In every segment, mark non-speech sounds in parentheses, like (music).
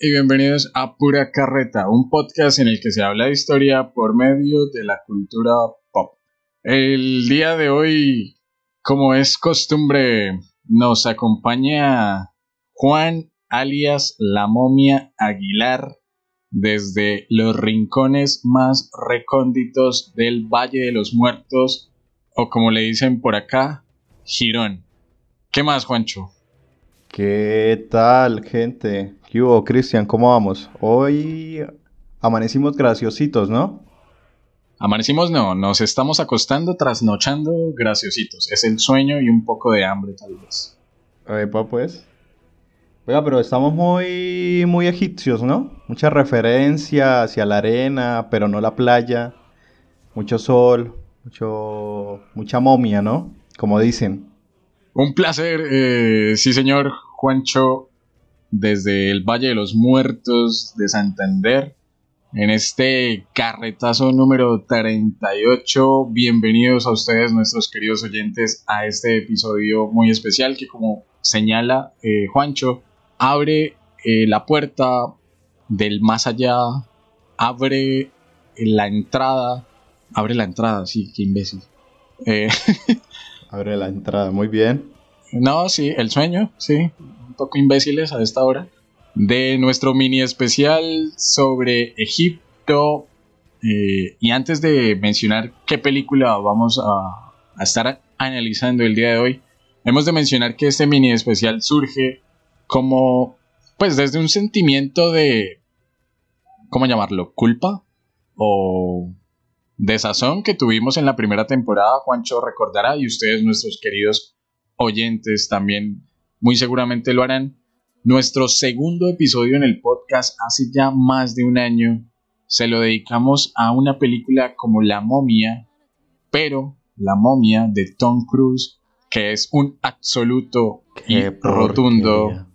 Y bienvenidos a Pura Carreta, un podcast en el que se habla de historia por medio de la cultura pop. El día de hoy, como es costumbre, nos acompaña Juan alias La Momia Aguilar desde los rincones más recónditos del Valle de los Muertos, o como le dicen por acá, Girón. ¿Qué más, Juancho? ¿Qué tal, gente? ¿Qué hubo, Cristian? ¿Cómo vamos? Hoy amanecimos graciositos, ¿no? Amanecimos no, nos estamos acostando, trasnochando graciositos. Es el sueño y un poco de hambre, tal vez. Epa, pues. Oiga, pero estamos muy, muy egipcios, ¿no? Mucha referencia hacia la arena, pero no la playa. Mucho sol, mucho, mucha momia, ¿no? Como dicen. Un placer, eh, sí señor Juancho, desde el Valle de los Muertos de Santander, en este carretazo número 38. Bienvenidos a ustedes, nuestros queridos oyentes, a este episodio muy especial que como señala eh, Juancho, abre eh, la puerta del más allá, abre la entrada, abre la entrada, sí, qué imbécil. (laughs) Abre la entrada, muy bien. No, sí, el sueño, sí, un poco imbéciles a esta hora. De nuestro mini especial sobre Egipto. Eh, y antes de mencionar qué película vamos a, a estar analizando el día de hoy, hemos de mencionar que este mini especial surge como, pues desde un sentimiento de, ¿cómo llamarlo? ¿Culpa? ¿O desazón que tuvimos en la primera temporada, Juancho recordará, y ustedes, nuestros queridos oyentes, también muy seguramente lo harán. Nuestro segundo episodio en el podcast hace ya más de un año se lo dedicamos a una película como La momia, pero La momia de Tom Cruise, que es un absoluto y rotundo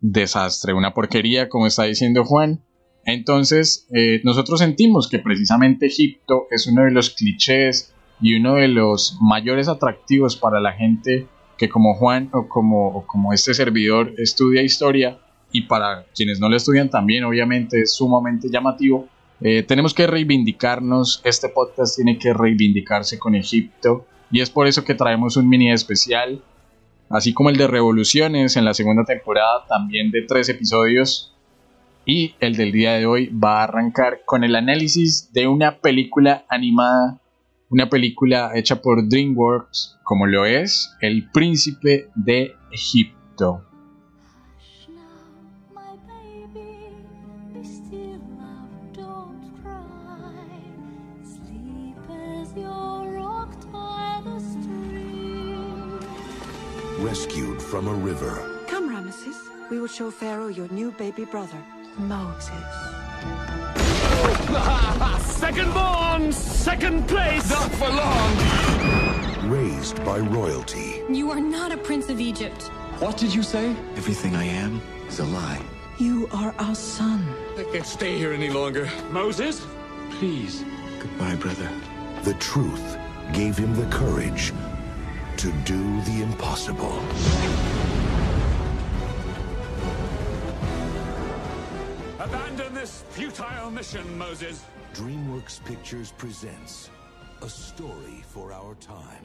desastre, una porquería, como está diciendo Juan. Entonces, eh, nosotros sentimos que precisamente Egipto es uno de los clichés y uno de los mayores atractivos para la gente que como Juan o como, como este servidor estudia historia y para quienes no lo estudian también obviamente es sumamente llamativo. Eh, tenemos que reivindicarnos, este podcast tiene que reivindicarse con Egipto y es por eso que traemos un mini especial, así como el de Revoluciones en la segunda temporada, también de tres episodios y el del día de hoy va a arrancar con el análisis de una película animada, una película hecha por DreamWorks, como lo es El Príncipe de Egipto. Rescued from a river. Come, Ramesses. We will show Pharaoh your new baby brother. Moses. (laughs) second born, second place. Not for long. Raised by royalty. You are not a prince of Egypt. What did you say? Everything I am is a lie. You are our son. I can't stay here any longer. Moses, please. Goodbye, brother. The truth gave him the courage to do the impossible. Abandon this futile mission, Moses. DreamWorks Pictures presents a story for our time.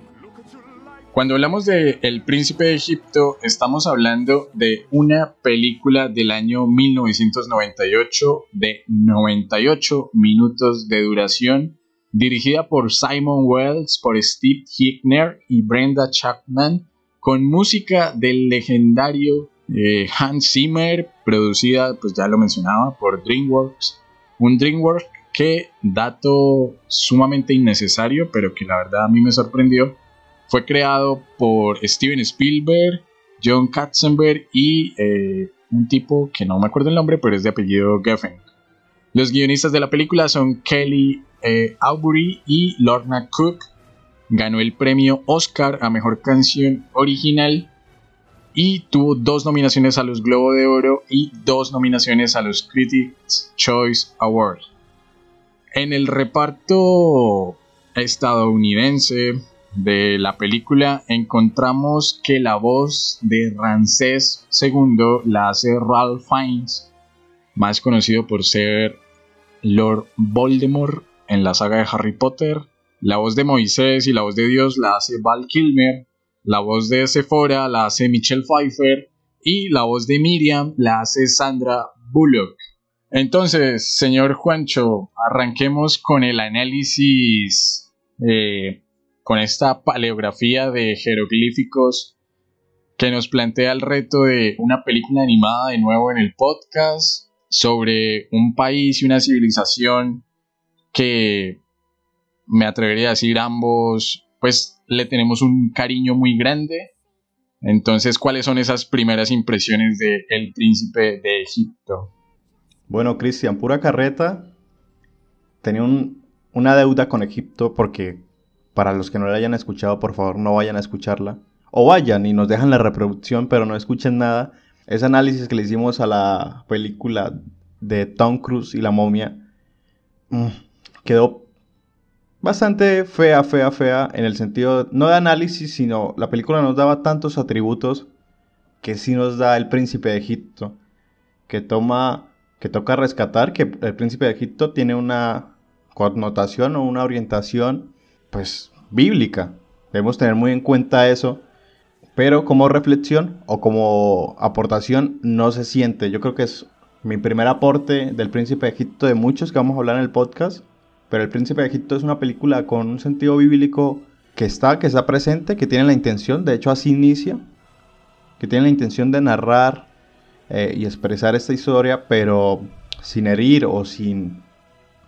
Cuando hablamos de El Príncipe de Egipto, estamos hablando de una película del año 1998 de 98 minutos de duración, dirigida por Simon Wells, por Steve Hickner y Brenda Chapman, con música del legendario eh, Hans Zimmer, producida, pues ya lo mencionaba, por DreamWorks. Un DreamWorks que, dato sumamente innecesario, pero que la verdad a mí me sorprendió, fue creado por Steven Spielberg, John Katzenberg y eh, un tipo que no me acuerdo el nombre, pero es de apellido Geffen. Los guionistas de la película son Kelly eh, Aubrey y Lorna Cook. Ganó el premio Oscar a Mejor Canción Original y tuvo dos nominaciones a los Globo de Oro y dos nominaciones a los Critics Choice Awards. En el reparto estadounidense, de la película encontramos que la voz de Ramsés II la hace Ralph Fiennes, más conocido por ser Lord Voldemort en la saga de Harry Potter. La voz de Moisés y la voz de Dios la hace Val Kilmer. La voz de Sephora la hace Michelle Pfeiffer. Y la voz de Miriam la hace Sandra Bullock. Entonces, señor Juancho, arranquemos con el análisis, eh, con esta paleografía de jeroglíficos que nos plantea el reto de una película animada de nuevo en el podcast sobre un país y una civilización que me atrevería a decir ambos, pues le tenemos un cariño muy grande. Entonces, ¿cuáles son esas primeras impresiones de El Príncipe de Egipto? Bueno, Cristian, pura carreta. Tenía una deuda con Egipto porque para los que no la hayan escuchado, por favor, no vayan a escucharla. O vayan y nos dejan la reproducción, pero no escuchen nada. Ese análisis que le hicimos a la película de Tom Cruise y la momia mm, quedó bastante fea, fea, fea, en el sentido no de análisis, sino la película nos daba tantos atributos que sí nos da el príncipe de Egipto, que toma, que toca rescatar, que el príncipe de Egipto tiene una connotación o una orientación, pues, bíblica. Debemos tener muy en cuenta eso, pero como reflexión o como aportación no se siente. Yo creo que es mi primer aporte del príncipe de Egipto de muchos que vamos a hablar en el podcast pero El Príncipe de Egipto es una película con un sentido bíblico que está, que está presente, que tiene la intención, de hecho así inicia, que tiene la intención de narrar eh, y expresar esta historia, pero sin herir o sin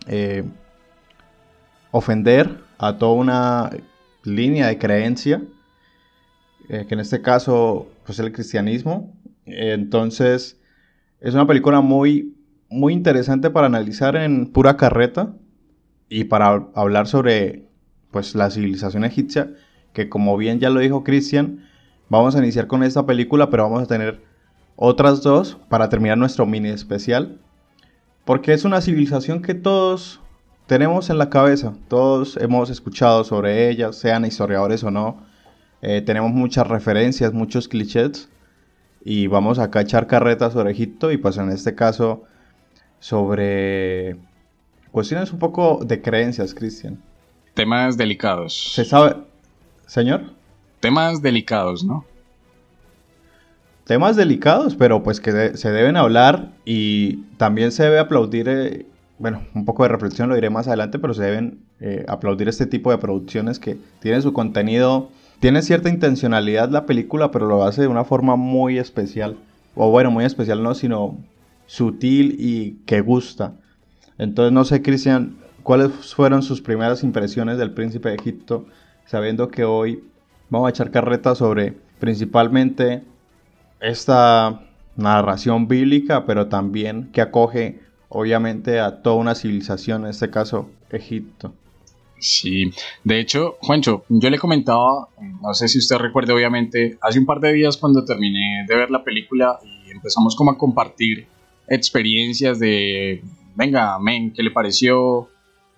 eh, ofender a toda una línea de creencia, eh, que en este caso pues el cristianismo. entonces es una película muy, muy interesante para analizar en pura carreta y para hablar sobre pues la civilización egipcia, que como bien ya lo dijo Cristian, vamos a iniciar con esta película, pero vamos a tener otras dos para terminar nuestro mini especial, porque es una civilización que todos tenemos en la cabeza, todos hemos escuchado sobre ella, sean historiadores o no, eh, tenemos muchas referencias, muchos clichés, y vamos acá a echar carretas sobre Egipto y pues en este caso sobre Cuestiones un poco de creencias, Cristian. Temas delicados. ¿Se sabe, señor? Temas delicados, ¿no? Temas delicados, pero pues que se deben hablar y también se debe aplaudir, eh, bueno, un poco de reflexión lo diré más adelante, pero se deben eh, aplaudir este tipo de producciones que tienen su contenido, tiene cierta intencionalidad la película, pero lo hace de una forma muy especial. O bueno, muy especial no, sino sutil y que gusta. Entonces, no sé, Cristian, ¿cuáles fueron sus primeras impresiones del príncipe de Egipto, sabiendo que hoy vamos a echar carreta sobre principalmente esta narración bíblica, pero también que acoge obviamente a toda una civilización, en este caso Egipto. Sí, de hecho, Juancho, yo le comentaba, no sé si usted recuerda, obviamente, hace un par de días cuando terminé de ver la película y empezamos como a compartir experiencias de venga, men, ¿qué le pareció?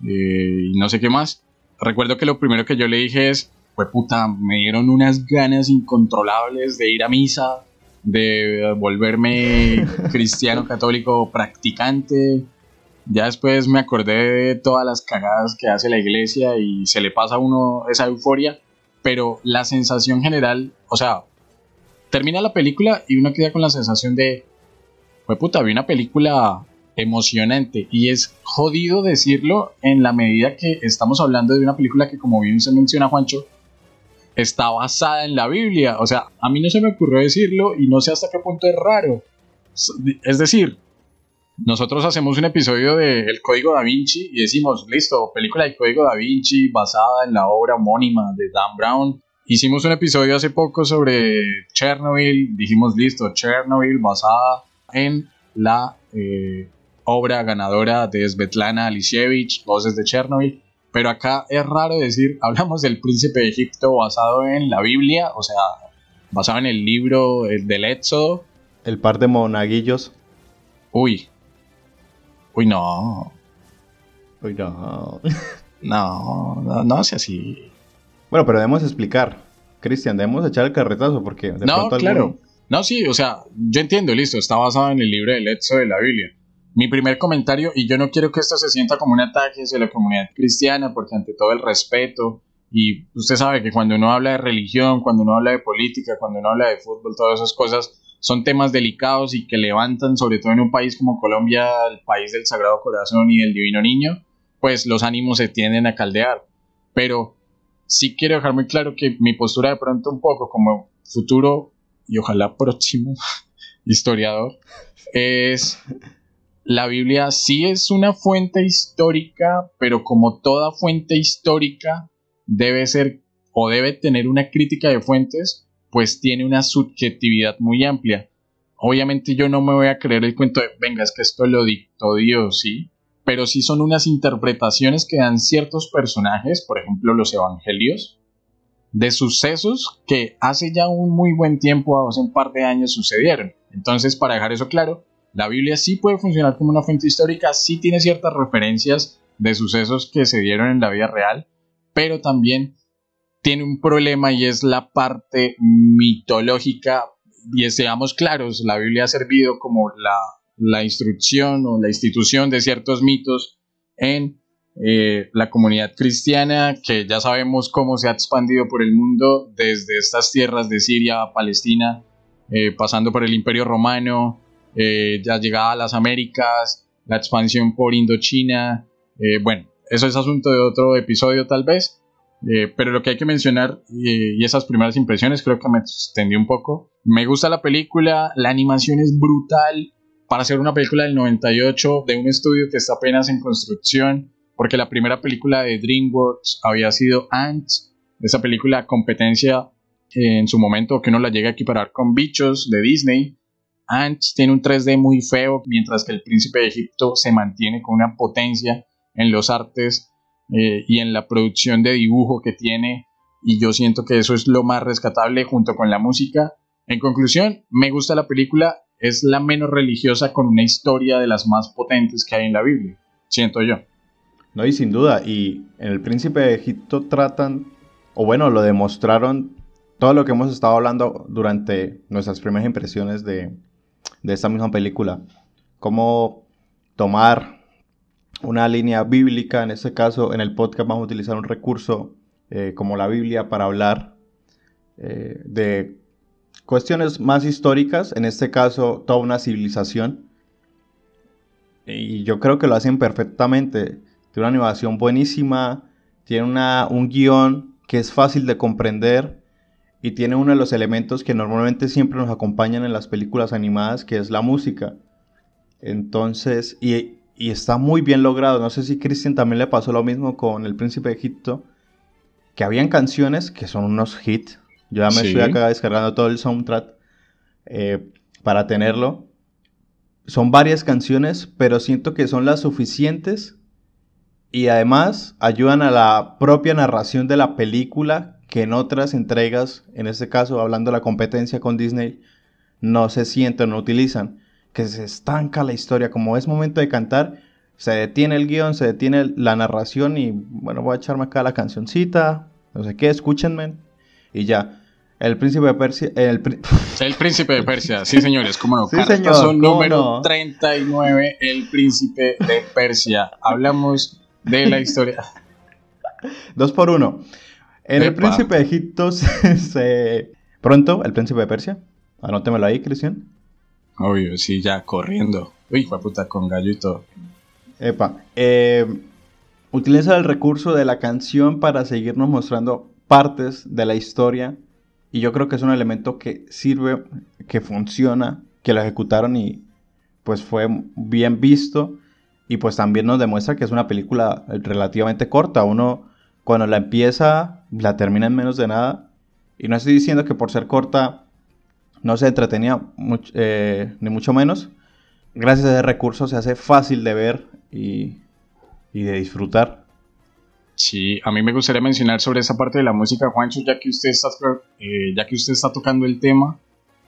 Eh, y no sé qué más. Recuerdo que lo primero que yo le dije es, fue puta, me dieron unas ganas incontrolables de ir a misa, de volverme (laughs) cristiano católico practicante. Ya después me acordé de todas las cagadas que hace la iglesia y se le pasa a uno esa euforia, pero la sensación general, o sea, termina la película y uno queda con la sensación de, fue puta, vi una película emocionante. Y es jodido decirlo en la medida que estamos hablando de una película que, como bien se menciona Juancho, está basada en la Biblia. O sea, a mí no se me ocurrió decirlo y no sé hasta qué punto es raro. Es decir, nosotros hacemos un episodio de El Código da Vinci y decimos, listo, película del Código da Vinci basada en la obra homónima de Dan Brown. Hicimos un episodio hace poco sobre Chernobyl, dijimos, listo, Chernobyl basada en la eh, obra ganadora de Svetlana Alishevich, Voces de Chernobyl. Pero acá es raro decir, (laughs) hablamos del príncipe de Egipto basado en la Biblia, o sea, basado en el libro del Éxodo. El par de monaguillos. Uy. Uy, no. Uy, no. (laughs) No, no, no sea así. Bueno, pero debemos explicar. Cristian, debemos echar el carretazo porque de no, pronto claro. alguno- No, sí, o sea, yo entiendo, listo, está basado en el libro del Éxodo de la Biblia. Mi primer comentario, y yo no quiero que esto se sienta como un ataque hacia la comunidad cristiana, porque ante todo el respeto, y usted sabe que cuando uno habla de religión, cuando uno habla de política, cuando uno habla de fútbol, todas esas cosas son temas delicados y que levantan, sobre todo en un país como Colombia, el país del Sagrado Corazón y del Divino Niño, pues los ánimos se tienden a caldear. Pero sí quiero dejar muy claro que mi postura de pronto un poco como futuro y ojalá próximo (laughs) historiador es la Biblia sí es una fuente histórica, pero como toda fuente histórica debe ser o debe tener una crítica de fuentes, pues tiene una subjetividad muy amplia. Obviamente yo no me voy a creer el cuento de, venga, es que esto lo dictó Dios, ¿sí? Pero sí son unas interpretaciones que dan ciertos personajes, por ejemplo los evangelios, de sucesos que hace ya un muy buen tiempo, hace un par de años sucedieron. Entonces, para dejar eso claro, la Biblia sí puede funcionar como una fuente histórica, sí tiene ciertas referencias de sucesos que se dieron en la vida real, pero también tiene un problema y es la parte mitológica. Y seamos claros, la Biblia ha servido como la, la instrucción o la institución de ciertos mitos en eh, la comunidad cristiana, que ya sabemos cómo se ha expandido por el mundo desde estas tierras de Siria Palestina, eh, pasando por el Imperio Romano, eh, ya llegada a las Américas, la expansión por Indochina. eh, bueno, eso es asunto de otro episodio tal vez. Eh, pero lo que hay que mencionar eh, y esas primeras impresiones creo que me extendí un poco. Me gusta la película, la animación es brutal para hacer una película del 98 de un estudio que está apenas en construcción, porque la primera película de DreamWorks había sido Ants, esa película competencia eh, en su momento que uno la llega a equiparar con Bichos de Disney. Ants tiene un 3D muy feo, mientras que el Príncipe de Egipto se mantiene con una potencia en los artes eh, y en la producción de dibujo que tiene y yo siento que eso es lo más rescatable junto con la música. En conclusión, me gusta la película, es la menos religiosa con una historia de las más potentes que hay en la Biblia, siento yo. No, y sin duda, y en el Príncipe de Egipto tratan, o bueno, lo demostraron todo lo que hemos estado hablando durante nuestras primeras impresiones de, de esta misma película. Cómo tomar una línea bíblica, en este caso en el podcast vamos a utilizar un recurso eh, como la Biblia para hablar eh, de cuestiones más históricas, en este caso toda una civilización. Y yo creo que lo hacen perfectamente. Tiene una animación buenísima, tiene una, un guion que es fácil de comprender y tiene uno de los elementos que normalmente siempre nos acompañan en las películas animadas, que es la música. Entonces, y, y está muy bien logrado. No sé si Christian también le pasó lo mismo con El Príncipe de Egipto, que habían canciones que son unos hits. Yo ya me Sí. estoy acá descargando todo el soundtrack eh, para tenerlo. Son varias canciones, pero siento que son las suficientes y además ayudan a la propia narración de la película que en otras entregas, en este caso hablando de la competencia con Disney, no se sienten, no utilizan, que se estanca la historia, como es momento de cantar, se detiene el guion, se detiene la narración y bueno, voy a echarme acá la cancioncita, no sé qué, escúchenme y ya. El príncipe de Persia, el (laughs) príncipe de Persia, sí señores, cómo no. Sí, señor, cómo número no. 39, el príncipe de Persia. Hablamos de la historia. Dos por uno. En el príncipe de Egipto (laughs) se, se- Pronto, el príncipe de Persia. Anótemelo ahí, Cristian. Obvio, sí, ya corriendo. Uy, puta con gallo y todo. Epa. eh, utiliza el recurso de la canción para seguirnos mostrando partes de la historia. Y yo creo que es un elemento que sirve, que funciona, que lo ejecutaron y pues fue bien visto. Y pues también nos demuestra que es una película relativamente corta. Uno cuando la empieza, la termina en menos de nada. Y no estoy diciendo que por ser corta no se entretenía much- eh, ni mucho menos. Gracias a ese recurso se hace fácil de ver y, de disfrutar. Sí, a mí me gustaría mencionar sobre esa parte de la música, Juancho, ya que usted está, eh, ya que usted está tocando el tema,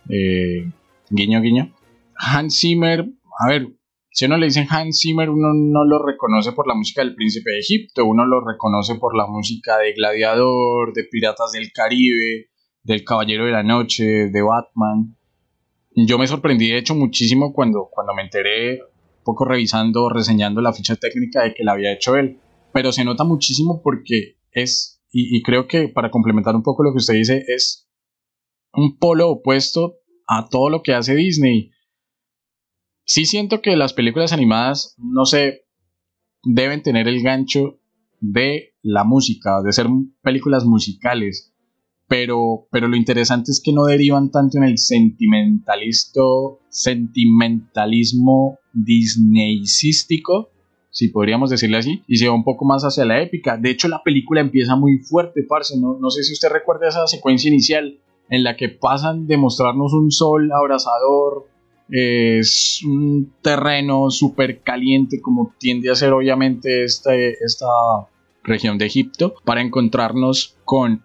eh, guiño, guiño. Hans Zimmer, a ver, si uno le dice Hans Zimmer, uno no lo reconoce por la música del Príncipe de Egipto, uno lo reconoce por la música de Gladiador, de Piratas del Caribe, del Caballero de la Noche, de Batman. Yo me sorprendí de hecho muchísimo cuando, cuando me enteré, un poco revisando, reseñando la ficha técnica de que la había hecho él. Pero se nota muchísimo porque es, y, y creo que para complementar un poco lo que usted dice, es un polo opuesto a todo lo que hace Disney sí siento que las películas animadas, no sé, deben tener el gancho de la música, de ser películas musicales. Pero, pero lo interesante es que no derivan tanto en el sentimentalismo disneycístico, si podríamos decirle así, y se va un poco más hacia la épica. De hecho, la película empieza muy fuerte, parce. No, no sé si usted recuerda esa secuencia inicial en la que pasan de mostrarnos un sol abrasador, es un terreno súper caliente como tiende a ser obviamente este, esta región de Egipto para encontrarnos con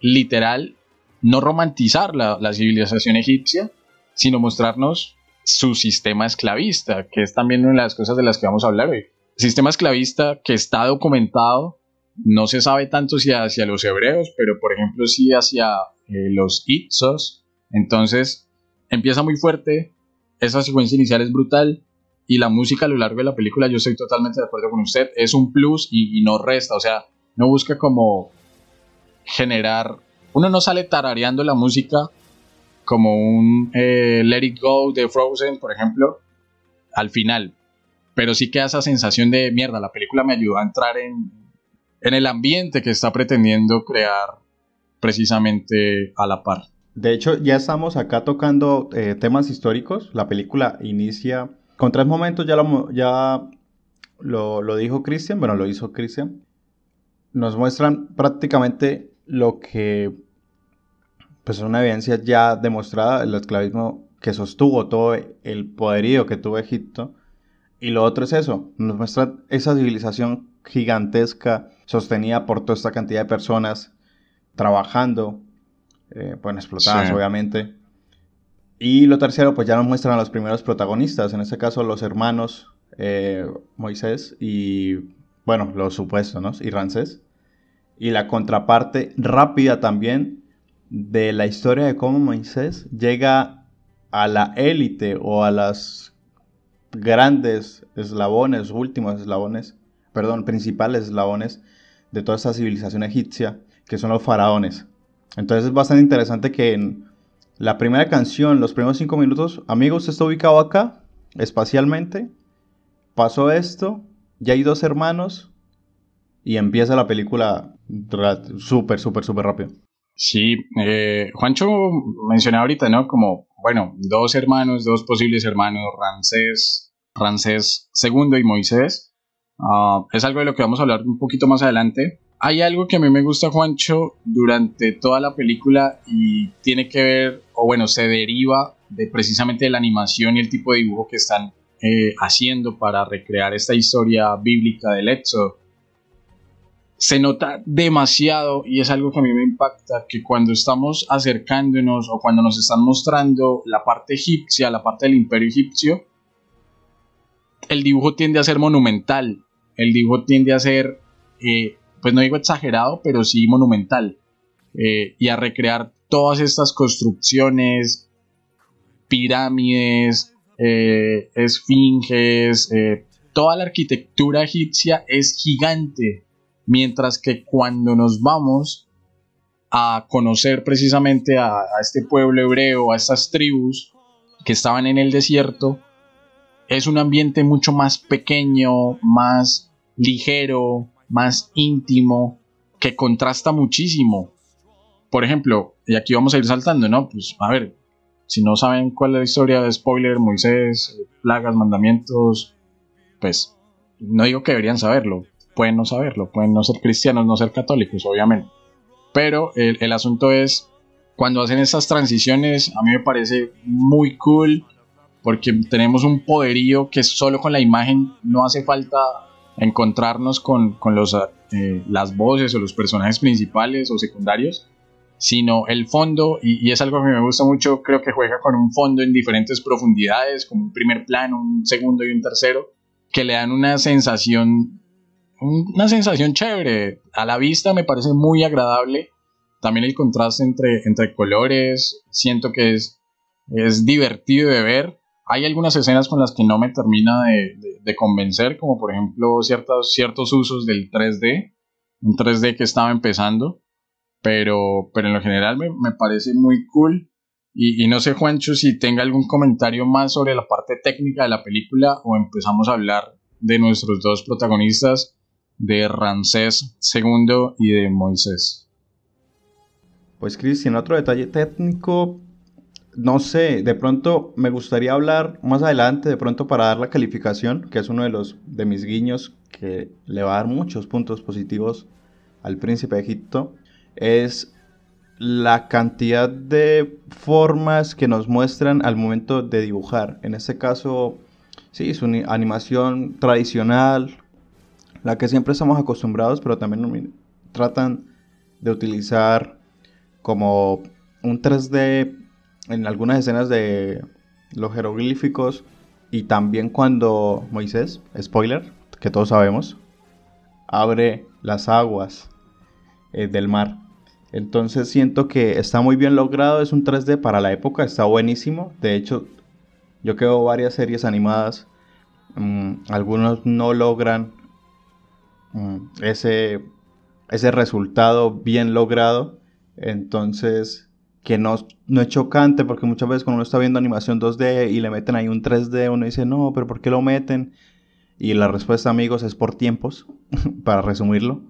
literal no romantizar la, la civilización egipcia sino mostrarnos su sistema esclavista que es también una de las cosas de las que vamos a hablar hoy. Sistema esclavista que está documentado no se sabe tanto si hacia los hebreos pero por ejemplo sí hacia eh, los Itzos entonces empieza muy fuerte esa secuencia inicial es brutal y la música a lo largo de la película, yo estoy totalmente de acuerdo con usted, es un plus y, no resta, o sea, no busca como generar, uno no sale tarareando la música como un eh, Let It Go de Frozen, por ejemplo, al final, pero sí queda esa sensación de mierda, la película me ayudó a entrar en, en el ambiente que está pretendiendo crear precisamente a la par. De hecho, ya estamos acá tocando eh, temas históricos. La película inicia con tres momentos, ya lo, dijo Christian, bueno, lo hizo Christian. Nos muestran prácticamente lo que pues es una evidencia ya demostrada, el esclavismo que sostuvo todo el poderío que tuvo Egipto. Y lo otro es eso, nos muestra esa civilización gigantesca sostenida por toda esta cantidad de personas trabajando eh, pueden explotar, obviamente. Y lo tercero, pues ya nos muestran a los primeros protagonistas, en este caso los hermanos eh, Moisés y, bueno, los supuestos, ¿no? Y Rancés. Y la contraparte rápida también de la historia de cómo Moisés llega a la élite o a las grandes eslabones, últimos eslabones, perdón, principales eslabones de toda esta civilización egipcia, que son los faraones. Entonces es bastante interesante que en la primera canción, los primeros cinco minutos, amigos, está ubicado acá, espacialmente, pasó esto, ya hay dos hermanos y empieza la película súper, súper, súper rápido. Sí, eh, Juancho mencionaba ahorita, ¿no? Como, bueno, dos hermanos, dos posibles hermanos, Rancés, Rancés II y Moisés. Ah, es algo de lo que vamos a hablar un poquito más adelante hay algo que a mí me gusta, Juancho, durante toda la película y tiene que ver, o bueno, se deriva de precisamente la animación y el tipo de dibujo que están eh, haciendo para recrear esta historia bíblica del Éxodo. Se nota demasiado y es algo que a mí me impacta que cuando estamos acercándonos o cuando nos están mostrando la parte egipcia, la parte del imperio egipcio, el dibujo tiende a ser monumental, el dibujo tiende a ser eh, pues no digo exagerado, pero sí monumental. Eh, y a recrear todas estas construcciones, pirámides, eh, esfinges, eh, toda la arquitectura egipcia es gigante, mientras que cuando nos vamos a conocer precisamente a, a este pueblo hebreo, a estas tribus que estaban en el desierto, es un ambiente mucho más pequeño, más ligero, más íntimo, que contrasta muchísimo. Por ejemplo, y aquí vamos a ir saltando, ¿no? Pues a ver, si no saben cuál es la historia de spoiler, Moisés, plagas, mandamientos, pues no digo que deberían saberlo, pueden no saberlo, pueden no ser cristianos, no ser católicos, obviamente. Pero el, el asunto es, cuando hacen estas transiciones, a mí me parece muy cool, porque tenemos un poderío que solo con la imagen no hace falta encontrarnos con, los, eh, las voces o los personajes principales o secundarios sino el fondo, y, es algo que me gusta mucho, creo que juega con un fondo en diferentes profundidades, como un primer plano, un segundo y un tercero, que le dan una sensación, una sensación chévere. A la vista me parece muy agradable. También el contraste entre, entre colores, siento que es, es divertido de ver. Hay algunas escenas con las que no me termina de, convencer, como por ejemplo ciertos, usos del 3D, un 3D que estaba empezando pero, pero en lo general me, parece muy cool. Y, no sé, Juancho, si tenga algún comentario más sobre la parte técnica de la película o empezamos a hablar de nuestros dos protagonistas, de Ramsés II y de Moisés. Pues Cristian, otro detalle técnico, no sé, de pronto me gustaría hablar más adelante, de pronto para dar la calificación, que es uno de los de mis guiños que le va a dar muchos puntos positivos al príncipe de Egipto es la cantidad de formas que nos muestran al momento de dibujar. En este caso, sí, es una animación tradicional, la que siempre estamos acostumbrados, pero también tratan de utilizar como un 3D en algunas escenas de los jeroglíficos y también cuando Moisés, spoiler, que todos sabemos, abre las aguas eh, del mar entonces siento que está muy bien logrado, es un 3D para la época, está buenísimo. De hecho, yo creo varias series animadas, mm, algunos no logran mm, ese, ese resultado bien logrado. Entonces, que no, no es chocante, porque muchas veces cuando uno está viendo animación 2D y le meten ahí un 3D, uno dice, no, pero ¿por qué lo meten? Y la respuesta, amigos, es por tiempos, (laughs) para resumirlo.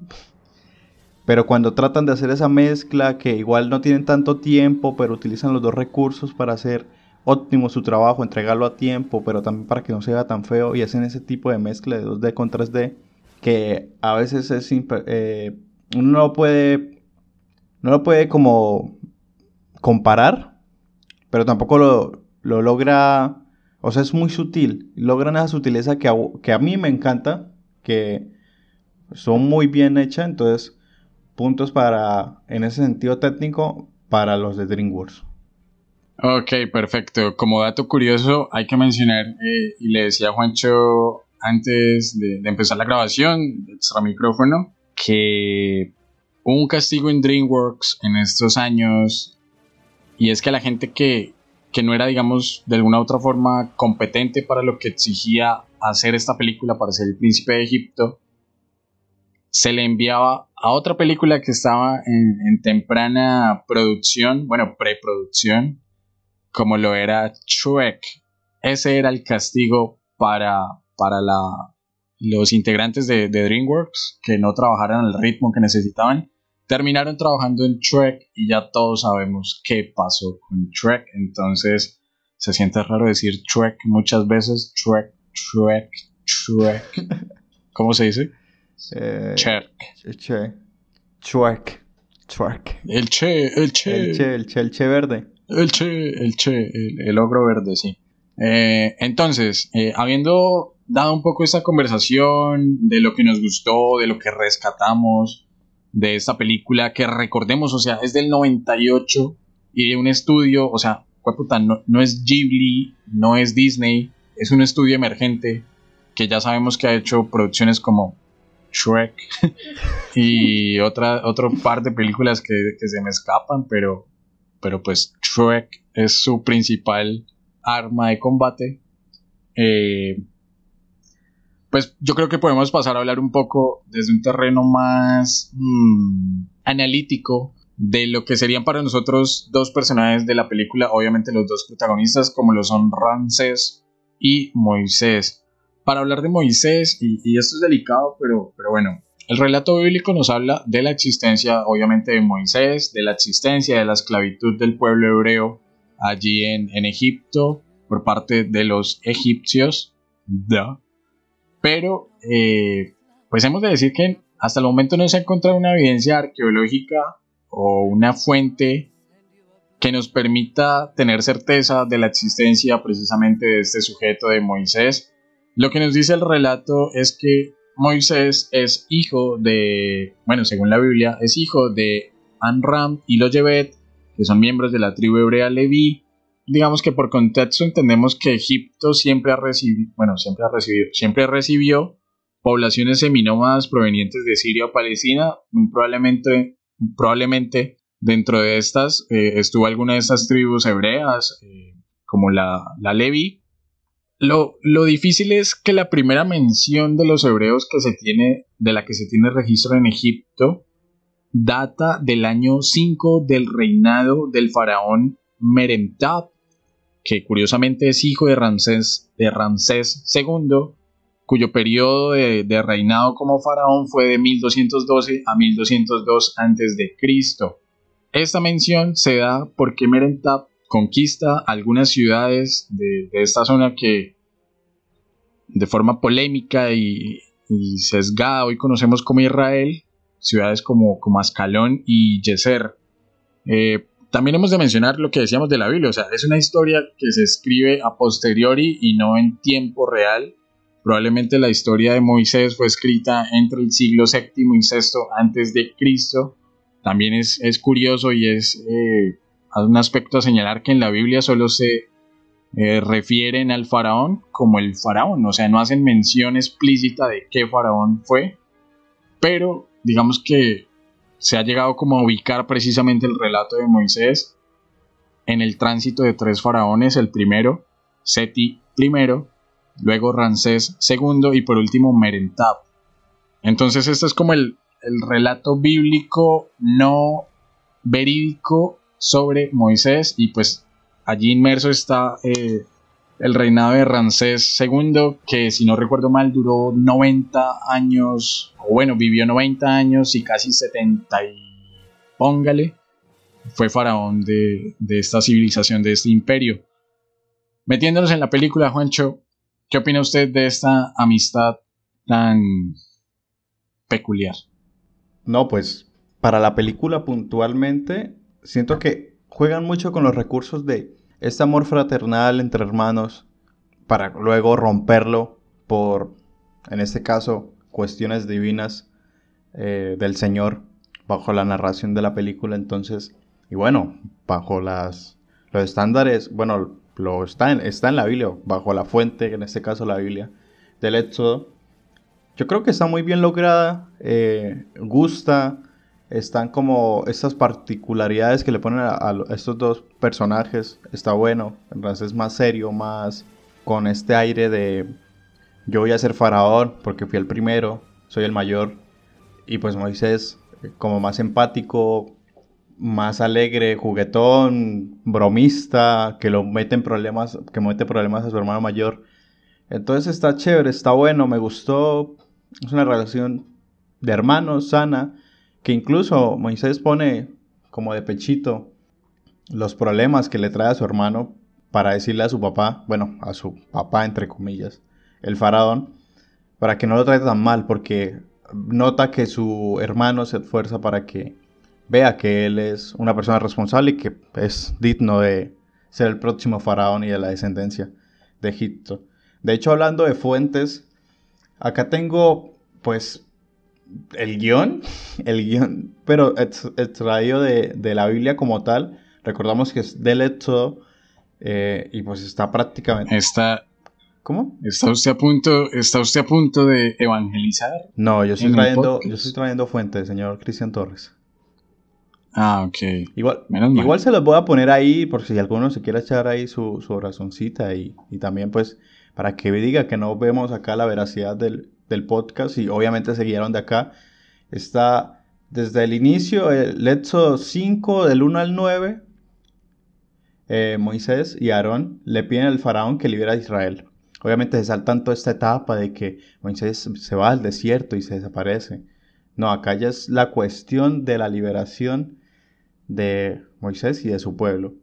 Pero cuando tratan de hacer esa mezcla, que igual no tienen tanto tiempo, pero utilizan los dos recursos para hacer óptimo su trabajo, entregarlo a tiempo, pero también para que no se vea tan feo, y hacen ese tipo de mezcla de 2D con 3D, que a veces es eh, uno no puede, no lo puede como comparar, pero tampoco lo, lo logra, o sea, es muy sutil, logran esa sutileza que a, que a mí me encanta, que son muy bien hechas, entonces puntos para, en ese sentido técnico, para los de DreamWorks. Ok, perfecto. Como dato curioso, hay que mencionar, eh, y le decía a Juancho antes de, empezar la grabación, extra micrófono, que un castigo en DreamWorks en estos años, y es que la gente que, que no era, digamos, de alguna u otra forma competente para lo que exigía hacer esta película para ser el príncipe de Egipto, se le enviaba a otra película que estaba en, temprana producción, bueno, preproducción, como lo era Shrek. Ese era el castigo para, para la, los integrantes de, DreamWorks que no trabajaran al ritmo que necesitaban. Terminaron trabajando en Shrek y ya todos sabemos qué pasó con Shrek. Entonces se siente raro decir Shrek muchas veces. Shrek, Shrek, Shrek. (laughs) ¿Cómo se dice? Eh, Che. Che. Chuec. El Che, el Che. El Che, el Che, el Che verde. El Che, el Che, el, ogro verde, sí. Eh, entonces, eh, habiendo dado un poco esta conversación de lo que nos gustó, de lo que rescatamos de esta película, que recordemos, o sea, es del 98 y de un estudio, o sea, puta, no, no es Ghibli, no es Disney, es un estudio emergente que ya sabemos que ha hecho producciones como Shrek (laughs) y otra, otro par de películas que, se me escapan, pero, pero pues Shrek es su principal arma de combate. Eh, pues yo creo que podemos pasar a hablar un poco desde un terreno más mm, analítico de lo que serían para nosotros dos personajes de la película, obviamente los dos protagonistas como lo son Ramses y Moisés para hablar de Moisés, y, esto es delicado, pero, pero bueno, el relato bíblico nos habla de la existencia, obviamente, de Moisés, de la existencia de la esclavitud del pueblo hebreo allí en, Egipto por parte de los egipcios. Pero, eh, pues hemos de decir que hasta el momento no se ha encontrado una evidencia arqueológica o una fuente que nos permita tener certeza de la existencia precisamente de este sujeto de Moisés lo que nos dice el relato es que Moisés es hijo de, bueno, según la Biblia, es hijo de Anram y los Yevet, que son miembros de la tribu hebrea Leví. Digamos que por contexto entendemos que Egipto siempre ha recibido, bueno, siempre ha recibido, siempre recibió poblaciones seminómadas provenientes de Siria o Palestina, muy probablemente, probablemente dentro de estas eh, estuvo alguna de estas tribus hebreas, eh, como la, la Levi. Lo, lo, difícil es que la primera mención de los hebreos que se tiene, de la que se tiene registro en Egipto, data del año 5 del reinado del faraón Merentab, que curiosamente es hijo de Ramsés, de II, cuyo periodo de, reinado como faraón fue de 1212 a 1202 a.C. Esta mención se da porque Merentab conquista algunas ciudades de, esta zona que de forma polémica y, sesgada hoy conocemos como Israel, ciudades como, como Ascalón y Yeser. Eh, también hemos de mencionar lo que decíamos de la Biblia, o sea, es una historia que se escribe a posteriori y no en tiempo real. Probablemente la historia de Moisés fue escrita entre el siglo VII y VI antes de Cristo. También es, curioso y es eh, un aspecto a señalar que en la Biblia solo se eh, refieren al faraón como el faraón, o sea, no hacen mención explícita de qué faraón fue, pero digamos que se ha llegado como a ubicar precisamente el relato de Moisés en el tránsito de tres faraones, el primero, Seti I, luego Ramsés II y por último Merentab. Entonces este es como el, el relato bíblico no verídico sobre Moisés y pues allí inmerso está eh, el reinado de Ramsés II, que si no recuerdo mal duró 90 años, o bueno, vivió 90 años y casi 70 y póngale, fue faraón de, esta civilización, de este imperio. Metiéndonos en la película, Juancho, ¿qué opina usted de esta amistad tan peculiar? No, pues para la película puntualmente, siento que juegan mucho con los recursos de este amor fraternal entre hermanos para luego romperlo por, en este caso, cuestiones divinas eh, del Señor bajo la narración de la película. Entonces, y bueno, bajo las, los estándares, bueno, lo está en, está en la Biblia, bajo la fuente, en este caso la Biblia, del Éxodo. Yo creo que está muy bien lograda, eh, gusta, están como estas particularidades que le ponen a, estos dos personajes. Está bueno, entonces es más serio, más con este aire de yo voy a ser faraón porque fui el primero, soy el mayor. Y pues Moisés eh, como más empático, más alegre, juguetón, bromista, que lo mete en problemas, que mete problemas a su hermano mayor. Entonces está chévere, está bueno, me gustó. Es una relación de hermanos sana que incluso Moisés pone como de pechito los problemas que le trae a su hermano para decirle a su papá, bueno, a su papá entre comillas, el faraón, para que no lo trate tan mal, porque nota que su hermano se esfuerza para que vea que él es una persona responsable y que es digno de ser el próximo faraón y de la descendencia de Egipto. De hecho, hablando de fuentes, acá tengo pues el guion, el guion, pero extraído de, de, la Biblia como tal. Recordamos que es del Éxodo eh, y pues está prácticamente... Está, ¿Cómo? ¿Está usted a punto, está usted a punto de evangelizar? No, yo estoy trayendo, yo estoy trayendo fuentes, señor Cristian Torres. Ah, ok. Igual, igual se los voy a poner ahí por si alguno se quiere echar ahí su, su orazoncita y, y también pues para que diga que no vemos acá la veracidad del, del podcast y obviamente se guiaron de acá. Está desde el inicio, el Éxodo 5 del 1 al 9. Eh, Moisés y Aarón le piden al faraón que libera a Israel. Obviamente se saltan toda esta etapa de que Moisés se va al desierto y se desaparece. No, acá ya es la cuestión de la liberación de Moisés y de su pueblo.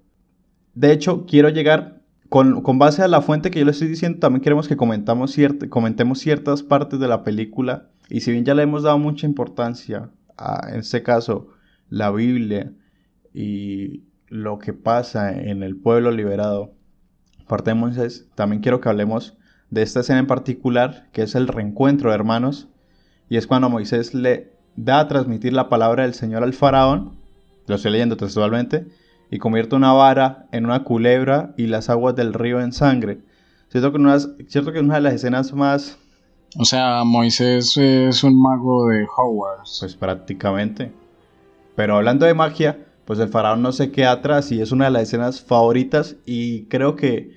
De hecho, quiero llegar con, base a la fuente que yo le estoy diciendo, también queremos que comentamos comentemos ciertas partes de la película. Y si bien ya le hemos dado mucha importancia a, en este caso, la Biblia y lo que pasa en el pueblo liberado, parte de Moisés, también quiero que hablemos de esta escena en particular, que es el reencuentro de hermanos. Y es cuando Moisés le da a transmitir la palabra del Señor al faraón lo estoy leyendo textualmente, y convierte una vara en una culebra y las aguas del río en sangre. Cierto que, cierto que una de las escenas más... O sea, Moisés es un mago de Hogwarts. Pues prácticamente. Pero hablando de magia, pues el faraón no se queda atrás y es una de las escenas favoritas y creo que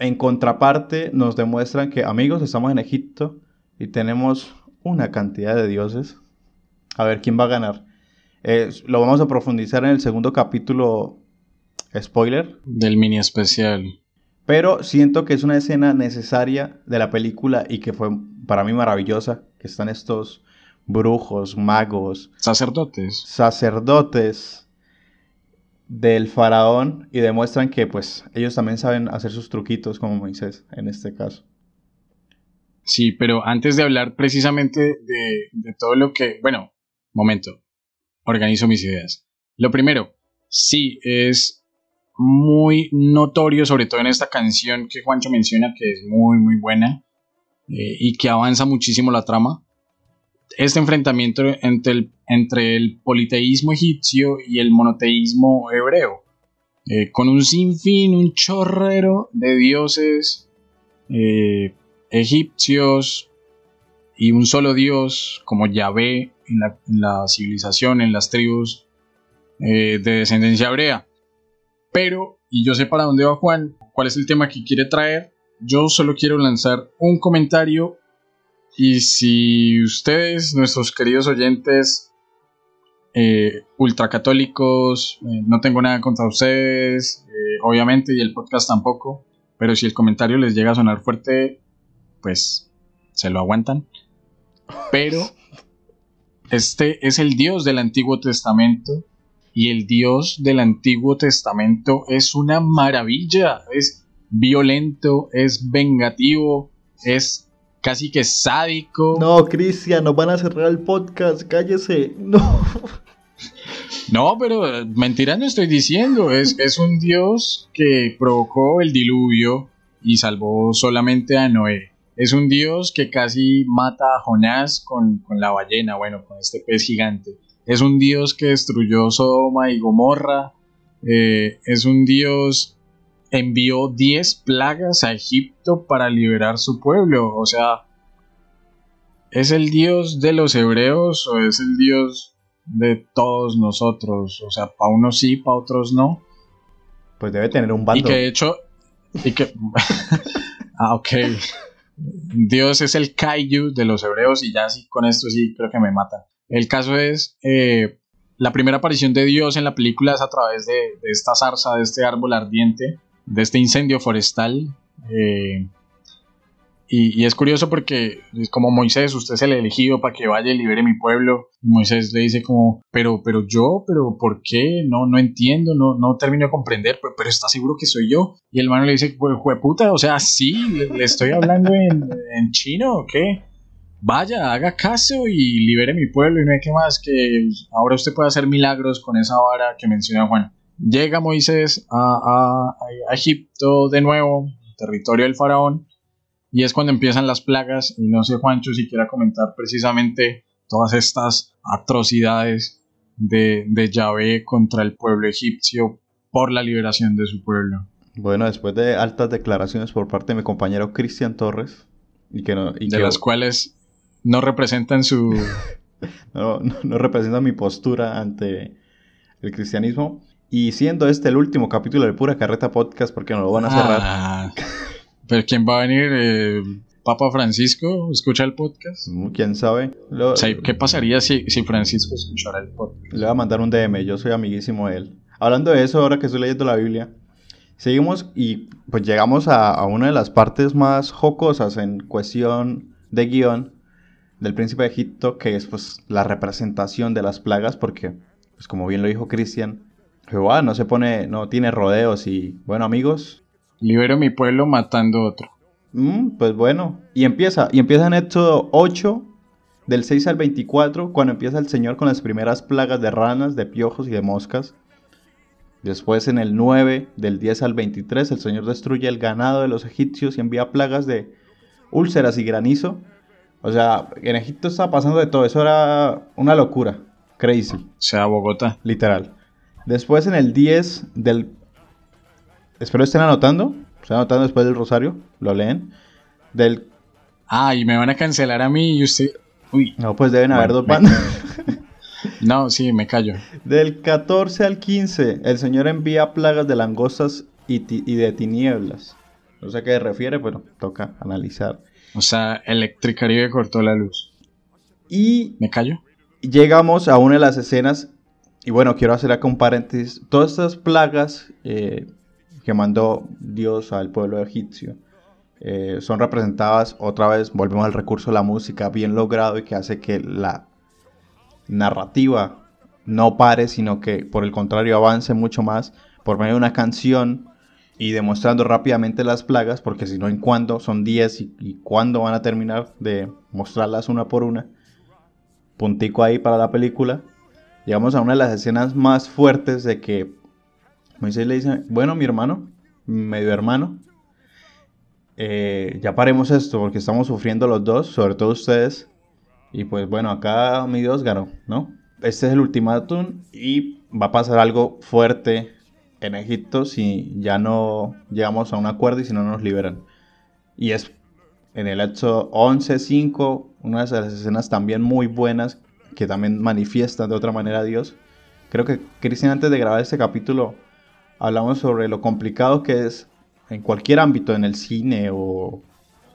en contraparte nos demuestran que amigos, estamos en Egipto y tenemos una cantidad de dioses. A ver quién va a ganar. Eh, lo vamos a profundizar en el segundo capítulo. Spoiler. Del mini especial. Pero siento que es una escena necesaria de la película y que fue para mí maravillosa. Que están estos brujos, magos. Sacerdotes. Sacerdotes del faraón y demuestran que pues ellos también saben hacer sus truquitos como Moisés en este caso. Sí, pero antes de hablar precisamente de, de todo lo que, bueno, momento, organizo mis ideas. Lo primero, sí, es muy notorio, sobre todo en esta canción que Juancho menciona, que es muy, muy buena eh, y que avanza muchísimo la trama. Este enfrentamiento entre el, entre el politeísmo egipcio y el monoteísmo hebreo, eh, con un sinfín, un chorrero de dioses eh, egipcios y un solo dios como Yahvé en la, civilización, en las tribus eh, de descendencia hebrea. Pero, y yo sé para dónde va Juan, cuál es el tema que quiere traer, yo solo quiero lanzar un comentario y si ustedes, nuestros queridos oyentes, eh, ultracatólicos, eh, no tengo nada contra ustedes, obviamente, y el podcast tampoco, pero si el comentario les llega a sonar fuerte, pues se lo aguantan. Pero (laughs) este es el Dios del Antiguo Testamento y el Dios del Antiguo Testamento es una maravilla, es violento, es vengativo, es casi que sádico. No, Cristian, nos van a cerrar el podcast, cállese. No. (laughs) No, pero mentira no estoy diciendo, es, es un Dios que provocó el diluvio y salvó solamente a Noé. Es un dios que casi mata a Jonás con, la ballena, bueno, con este pez gigante. Es un dios que destruyó Sodoma y Gomorra. Eh, es un dios envió 10 plagas a Egipto para liberar su pueblo. O sea, ¿es el dios de los hebreos o es el dios de todos nosotros? O sea, para unos sí, para otros no. Pues debe tener un bando. Y que de hecho... Y que... (laughs) ah, ok. Dios es el kaiju de los hebreos y ya sí, con esto sí creo que me matan. El caso es, eh, la primera aparición de Dios en la película es a través de, esta zarza, de este árbol ardiente, de este incendio forestal. Eh, y, es curioso porque es como Moisés, usted es el elegido para que vaya y libere mi pueblo. Y Moisés le dice como, pero, pero yo, pero ¿por qué? No, no entiendo, no, no termino de comprender, pero, pero está seguro que soy yo. Y el hermano le dice, pues, puta, o sea, sí, le, estoy hablando en, chino, ¿o qué? Vaya, haga caso y libere mi pueblo y no hay que más que ahora usted puede hacer milagros con esa vara que menciona Juan. Llega Moisés a Egipto de nuevo, territorio del faraón, y es cuando empiezan las plagas, y no sé Juancho si quiera comentar precisamente todas estas atrocidades de, de Yahvé contra el pueblo egipcio por la liberación de su pueblo. Bueno, después de altas declaraciones por parte de mi compañero Cristian Torres, y que no, de las cuales no representan su... (laughs) no, no, representan mi postura ante el cristianismo. Y siendo este el último capítulo de Pura Carreta Podcast, porque no lo van a cerrar. Ah. ¿Pero quién va a venir? Eh, ¿Papa Francisco escucha el podcast? Mm, ¿Quién sabe? ¿Qué pasaría si, si, Francisco escuchara el podcast? Le voy a mandar un DM, yo soy amiguísimo de él. Hablando de eso, ahora que estoy leyendo la Biblia, seguimos y pues llegamos a, a una de las partes más jocosas en cuestión de guion del príncipe de Egipto, que es pues la representación de las plagas, porque pues como bien lo dijo Cristian, Jehová no se pone, no tiene rodeos y bueno amigos, Libero mi pueblo matando otro. Mm, pues bueno, y empieza, y empieza en Éxodo 8, del 6 al 24, cuando empieza el Señor con las primeras plagas de ranas, de piojos y de moscas. Después en el 9, del 10 al 23, el Señor destruye el ganado de los egipcios y envía plagas de úlceras y granizo. O sea, en Egipto estaba pasando de todo, eso era una locura. Crazy. O sea, Bogotá. Literal. Después en el 10 del... Espero estén anotando. Estén anotando después del Rosario. Lo leen. Del... Ah, y me van a cancelar a mí y usted... Uy. No, pues deben haber dos bandas. (laughs) No, sí, me callo. Del 14 al 15, el Señor envía plagas de langostas y de tinieblas. No sé a qué se refiere, pero toca analizar. O sea, Electricaribe cortó la luz. Y ¿Me callo? llegamos a una de las escenas. Y bueno, quiero hacer acá un paréntesis. Todas estas plagas eh, que mandó Dios al pueblo egipcio eh, son representadas otra vez. Volvemos al recurso de la música bien logrado y que hace que la narrativa no pare, sino que por el contrario avance mucho más por medio de una canción y demostrando rápidamente las plagas, porque si no, en cuándo son 10 y, y cuándo van a terminar de mostrarlas una por una. Puntico ahí para la película. Llegamos a una de las escenas más fuertes de que Moisés le dice, bueno, mi hermano, medio hermano, eh, ya paremos esto porque estamos sufriendo los dos, sobre todo ustedes. Y pues bueno, acá mi Dios ganó, ¿no? Este es el ultimátum y va a pasar algo fuerte en Egipto si ya no llegamos a un acuerdo y si no nos liberan. Y es en el Éxodo 11.5, una de las escenas también muy buenas que también manifiestan de otra manera a Dios. Creo que Cristian antes de grabar este capítulo hablamos sobre lo complicado que es en cualquier ámbito, en el cine o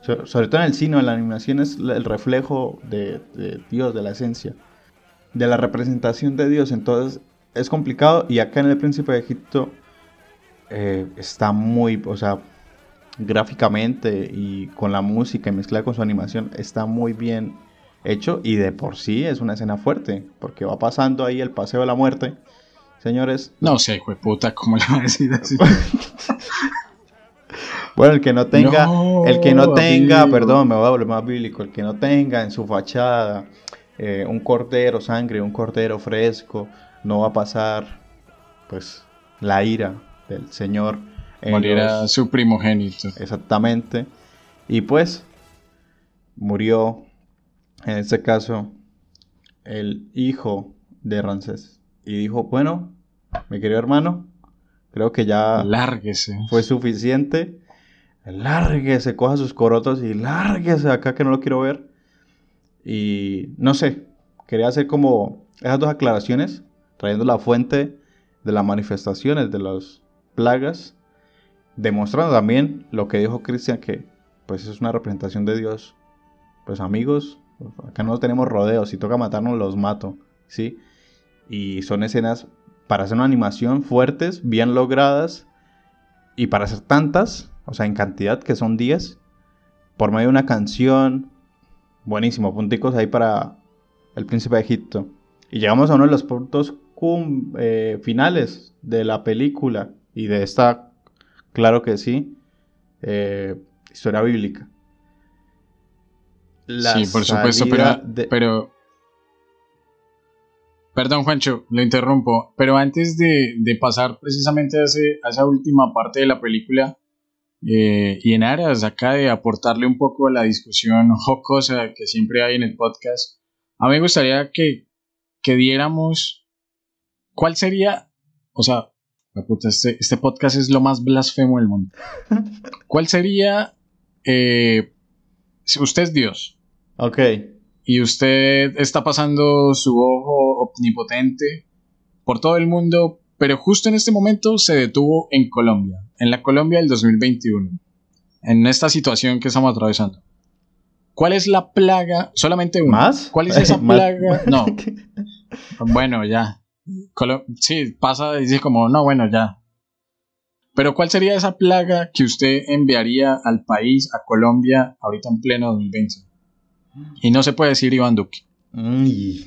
so- sobre todo en el cine en la animación es el reflejo de, de Dios, de la esencia, de la representación de Dios. Entonces es complicado y acá en el Príncipe de Egipto eh, está muy, o sea, gráficamente y con la música y mezclada con su animación está muy bien hecho y de por sí es una escena fuerte porque va pasando ahí el paseo de la muerte. Señores, No sé, hijo de puta, ¿cómo le va a decir así? (laughs) Bueno, el que no tenga, No, el que no tenga, amigo. perdón, me voy a volver más bíblico, el que no tenga en su fachada eh, un cordero, sangre, un cordero fresco, no va a pasar, pues, la ira del Señor. Morirá los- su primogénito. Exactamente. Y pues, murió, en este caso, el hijo de Ramsés. Y dijo, bueno, mi querido hermano, creo que ya Lárguese. fue suficiente. Lárguese, coja sus corotos y lárguese acá que no lo quiero ver. Y no sé, quería hacer como esas dos aclaraciones, trayendo la fuente de las manifestaciones de las plagas, demostrando también lo que dijo Cristian, que pues es una representación de Dios. Pues amigos, acá no tenemos rodeos, si toca matarnos los mato, ¿sí? Y son escenas para hacer una animación fuertes, bien logradas, y para hacer tantas, o sea, en cantidad que son 10, por medio de una canción, buenísimo, punticos ahí para el príncipe de Egipto. Y llegamos a uno de los puntos cum- eh, finales de la película y de esta, claro que sí, eh, historia bíblica. La sí, por supuesto, pero, salida de- pero... Perdón, Juancho, lo interrumpo, pero antes de, de pasar precisamente a, ese- a esa última parte de la película, eh, y en aras acá de aportarle un poco a la discusión jocosa que siempre hay en el podcast, a mí me gustaría que, que diéramos cuál sería, o sea, puta, este, este podcast es lo más blasfemo del mundo. (laughs) ¿Cuál sería, eh, si usted es Dios? Ok, y usted está pasando su ojo omnipotente por todo el mundo, pero justo en este momento se detuvo en Colombia, en la Colombia del 2021, en esta situación que estamos atravesando. ¿Cuál es la plaga? Solamente una. ¿más? ¿Cuál es esa (laughs) plaga? (laughs) No. Bueno, ya. Colo- sí, pasa y dice como, no, bueno, ya. Pero ¿cuál sería esa plaga que usted enviaría al país, a Colombia, ahorita en pleno 2020? Y no se puede decir Iván Duque. Me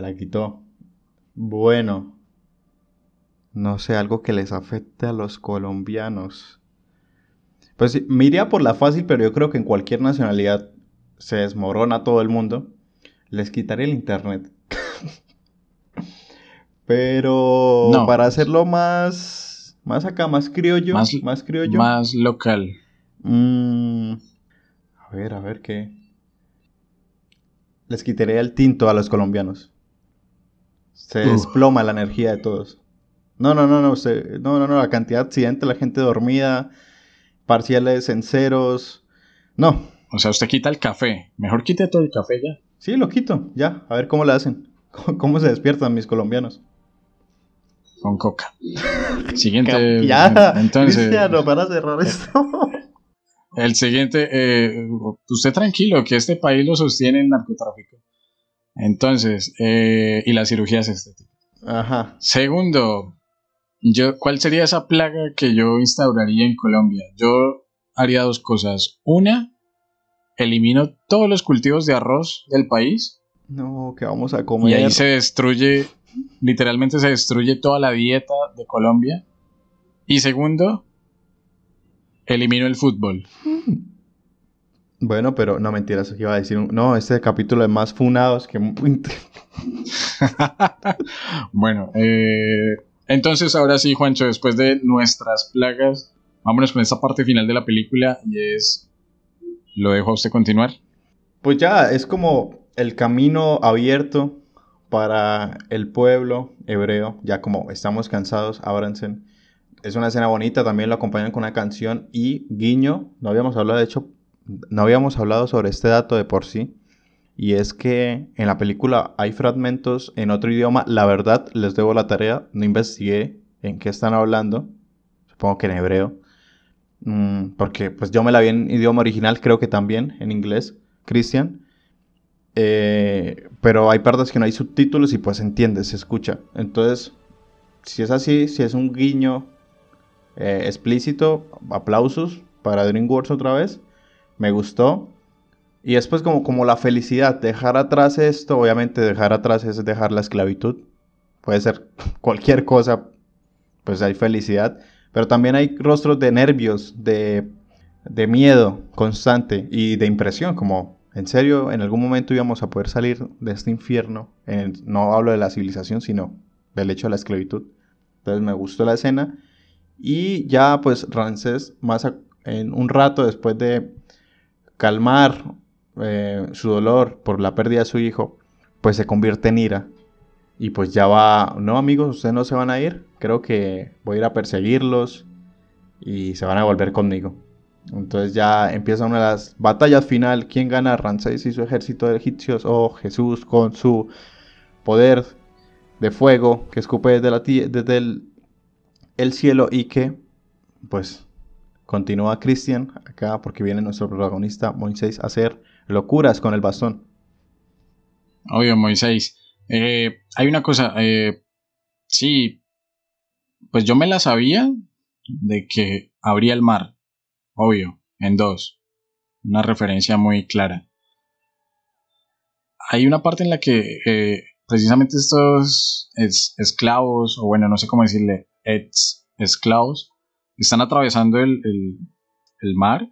la quitó. Bueno, no sé, algo que les afecte a los colombianos. Pues me iría por la fácil, pero yo creo que en cualquier nacionalidad se desmorona todo el mundo. Les quitaré el internet. (laughs) pero No. para hacerlo más, más acá, más criollo, Más- más, criollo. Más local. Mm, a ver, a ver qué. Les quitaría el tinto a los colombianos. Se desploma la energía de todos. No, no, no, no, no, no, no, la cantidad de accidentes, la gente dormida, parciales en ceros. No. O sea, usted quita el café. Mejor quite todo el café ya. Sí, lo quito, ya. A ver cómo lo hacen. (laughs) ¿Cómo se despiertan mis colombianos? Con coca. Siguiente. (laughs) Ya, entonces. Cristiano, para cerrar esto. (laughs) El siguiente, eh, usted tranquilo, que este país lo sostiene el narcotráfico. Entonces, eh, y las cirugías estéticas. Ajá. Segundo, yo, ¿cuál sería esa plaga que yo instauraría en Colombia? Yo haría dos cosas. Una, elimino todos los cultivos de arroz del país. No, que vamos a comer. Y ahí se destruye, literalmente se destruye toda la dieta de Colombia. Y segundo, elimino el fútbol. Bueno, pero no mentiras, iba a decir, no, este capítulo es más funados que... (laughs) bueno, eh, entonces ahora sí, Juancho, después de nuestras plagas, vámonos con esta parte final de la película y es... ¿Lo dejo a usted continuar? Pues ya, es como el camino abierto para el pueblo hebreo, ya como estamos cansados, ábranse. Es una escena bonita, también lo acompañan con una canción y guiño, no habíamos hablado de hecho no habíamos hablado sobre este dato de por sí, y es que en la película hay fragmentos en otro idioma. La verdad, les debo la tarea, no investigué en qué están hablando, supongo que en hebreo, mm, porque pues yo me la vi en idioma original, creo que también en inglés, Christian. Eh, pero hay partes que no hay subtítulos y pues entiende, se escucha. Entonces, si es así, si es un guiño eh, explícito, aplausos para DreamWorks otra vez me gustó. Y después como, como la felicidad, dejar atrás esto, obviamente dejar atrás es dejar la esclavitud. Puede ser (laughs) cualquier cosa, pues hay felicidad. Pero también hay rostros de nervios, de, de miedo constante y de impresión, como en serio, en algún momento íbamos a poder salir de este infierno. no hablo de la civilización, sino del hecho de la esclavitud. Entonces me gustó la escena. Y ya pues Ramsés, más en un rato después de calmar eh, su dolor por la pérdida de su hijo, pues se convierte en ira. Y pues ya va, no amigos, ustedes no se van a ir, creo que voy a ir a perseguirlos y se van a volver conmigo. Entonces ya empieza una de las batallas final, ¿quién gana? Ramsés y su ejército de egipcios o Jesús con su poder de fuego que escupe desde, la desde el, el cielo y que pues Continúa Christian acá porque viene nuestro protagonista Moisés a hacer locuras con el bastón. Obvio, Moisés. Eh, hay una cosa, eh, sí, pues yo me la sabía de que abría el mar, obvio, en dos. Una referencia muy clara. Hay una parte en la que eh, precisamente estos esclavos, o bueno, no sé cómo decirle, esclavos, están atravesando el, mar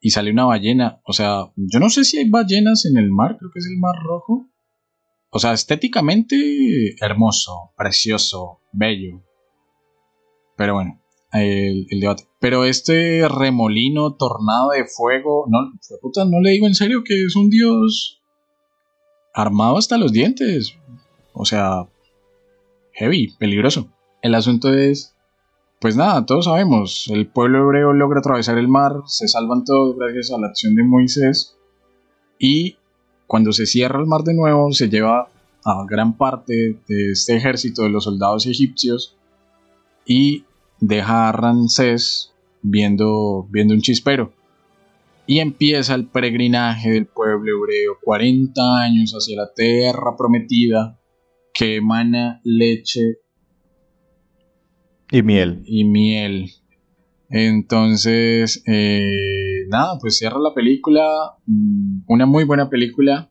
y sale una ballena. O sea, yo no sé si hay ballenas en el mar, creo que es el mar rojo. O sea, estéticamente hermoso, precioso, bello. Pero bueno, el, debate. Pero este remolino, tornado de fuego, no, puta, no le digo en serio que es un dios armado hasta los dientes. O sea, heavy, peligroso. El asunto es pues nada, todos sabemos, el pueblo hebreo logra atravesar el mar, se salvan todos gracias a la acción de Moisés y cuando se cierra el mar de nuevo se lleva a gran parte de este ejército de los soldados egipcios y deja a Ramsés viendo, viendo un chispero. Y empieza el peregrinaje del pueblo hebreo, 40 años hacia la tierra prometida que emana leche y miel. Y miel. Entonces, eh, nada, pues cierra la película. Mm, una muy buena película.